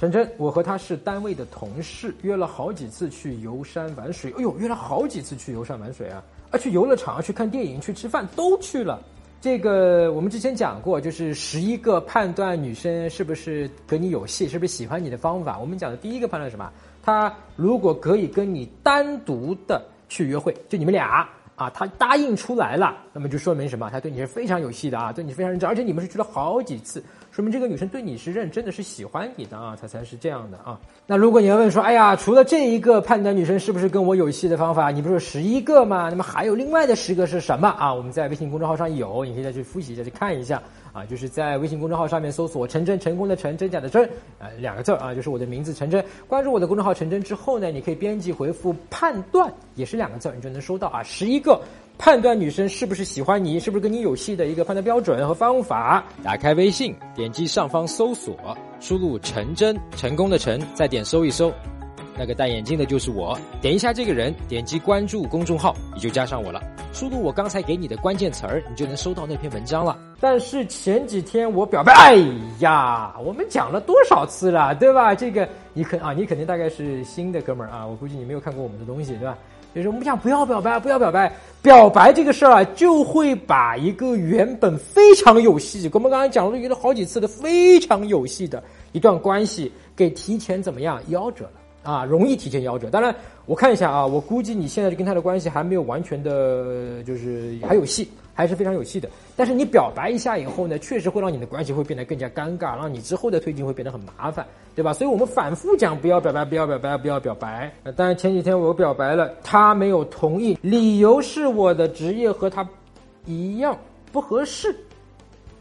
陈真，我和他是单位的同事，约了好几次去游山玩水。哎呦，约了好几次去游山玩水啊！啊，去游乐场、去看电影、去吃饭都去了。这个我们之前讲过，就是十一个判断女生是不是跟你有戏、是不是喜欢你的方法。我们讲的第一个判断是什么？她如果可以跟你单独的去约会，就你们俩啊，他答应出来了，那么就说明什么？他对你是非常有戏的啊，对你非常认真，而且你们是去了好几次。说明这个女生对你是认真的，是喜欢你的啊，才才是这样的啊。那如果你要问说，哎呀，除了这一个判断女生是不是跟我有戏的方法，你不是十一个吗？那么还有另外的十个是什么啊？我们在微信公众号上有，你可以再去复习一下，去看一下啊。就是在微信公众号上面搜索“陈真”，成功的陈，真假的真，啊，两个字啊，就是我的名字陈真。关注我的公众号陈真之后呢，你可以编辑回复“判断”，也是两个字，你就能收到啊，十一个。判断女生是不是喜欢你，是不是跟你有戏的一个判断标准和方法。打开微信，点击上方搜索，输入“陈真”，成功的陈，再点搜一搜，那个戴眼镜的就是我。点一下这个人，点击关注公众号，你就加上我了。输入我刚才给你的关键词儿，你就能收到那篇文章了。但是前几天我表白，哎呀，我们讲了多少次了，对吧？这个你肯啊，你肯定大概是新的哥们儿啊，我估计你没有看过我们的东西，对吧？就是我们讲不要表白，不要表白，表白这个事儿啊，就会把一个原本非常有戏，我们刚才讲了约了好几次的非常有戏的一段关系，给提前怎么样夭折了啊？容易提前夭折。当然，我看一下啊，我估计你现在跟他的关系还没有完全的，就是还有戏。还是非常有戏的，但是你表白一下以后呢，确实会让你的关系会变得更加尴尬，让你之后的推进会变得很麻烦，对吧？所以我们反复讲不要表白，不要表白，不要表白。但是前几天我表白了，他没有同意，理由是我的职业和他一样不合适，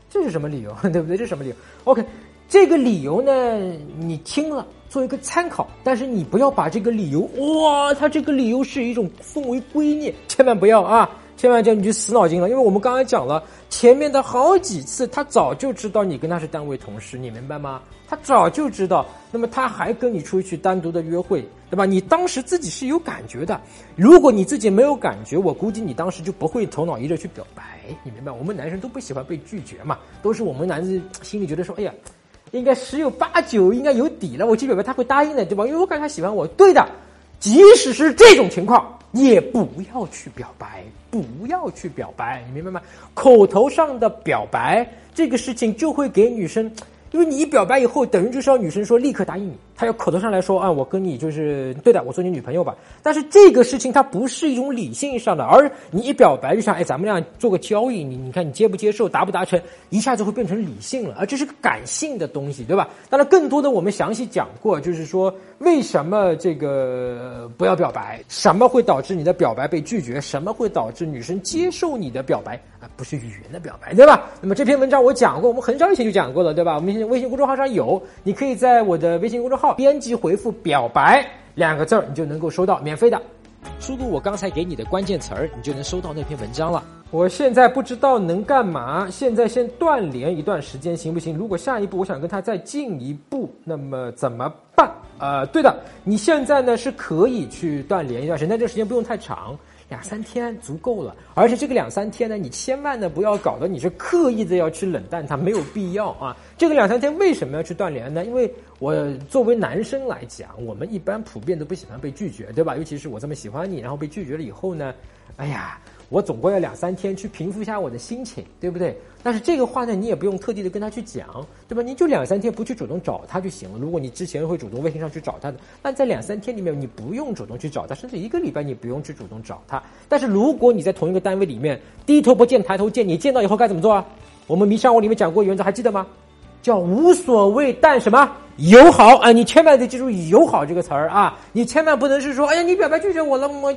这是什么理由？对不对？这是什么理由？OK，这个理由呢，你听了做一个参考，但是你不要把这个理由哇，他这个理由是一种奉为圭臬，千万不要啊！千万叫你去死脑筋了，因为我们刚才讲了前面的好几次，他早就知道你跟他是单位同事，你明白吗？他早就知道，那么他还跟你出去单独的约会，对吧？你当时自己是有感觉的，如果你自己没有感觉，我估计你当时就不会头脑一热去表白，你明白？我们男生都不喜欢被拒绝嘛，都是我们男人心里觉得说，哎呀，应该十有八九应该有底了，我去表白他会答应的，对吧？因为我感觉他喜欢我，对的。即使是这种情况，也不要去表白，不要去表白，你明白吗？口头上的表白，这个事情就会给女生。因为你一表白以后，等于就是要女生说立刻答应你，他要口头上来说啊，我跟你就是对的，我做你女朋友吧。但是这个事情它不是一种理性上的，而你一表白就像哎，咱们俩做个交易，你你看你接不接受，达不达成，一下子会变成理性了，而这是个感性的东西，对吧？当然，更多的我们详细讲过，就是说为什么这个不要表白，什么会导致你的表白被拒绝，什么会导致女生接受你的表白啊？不是语言的表白，对吧？那么这篇文章我讲过，我们很早以前就讲过了，对吧？我们。微信公众号上有，你可以在我的微信公众号编辑回复“表白”两个字儿，你就能够收到免费的。输入我刚才给你的关键词儿，你就能收到那篇文章了。我现在不知道能干嘛，现在先断联一段时间行不行？如果下一步我想跟他再进一步，那么怎么办？呃，对的，你现在呢是可以去断联一段时间，但这时间不用太长。两三天足够了，而且这个两三天呢，你千万呢不要搞得你是刻意的要去冷淡他，没有必要啊。这个两三天为什么要去断联呢？因为我作为男生来讲，我们一般普遍都不喜欢被拒绝，对吧？尤其是我这么喜欢你，然后被拒绝了以后呢，哎呀。我总归要两三天去平复一下我的心情，对不对？但是这个话呢，你也不用特地的跟他去讲，对吧？你就两三天不去主动找他就行了。如果你之前会主动微信上去找他的，那在两三天里面你不用主动去找他，甚至一个礼拜你不用去主动找他。但是如果你在同一个单位里面低头不见抬头见，你见到以后该怎么做啊？我们迷上我里面讲过原则，还记得吗？叫无所谓，但什么友好啊？你千万得记住友好这个词儿啊！你千万不能是说，哎呀，你表白拒绝我了，我。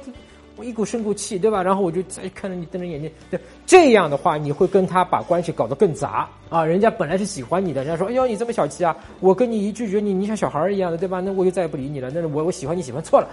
我一股生股气，对吧？然后我就再看着你瞪着眼睛，对这样的话，你会跟他把关系搞得更杂啊！人家本来是喜欢你的，人家说：“哎呦，你这么小气啊！我跟你一拒绝你，你像小孩一样的，对吧？那我就再也不理你了。那我我喜欢你喜欢错了。”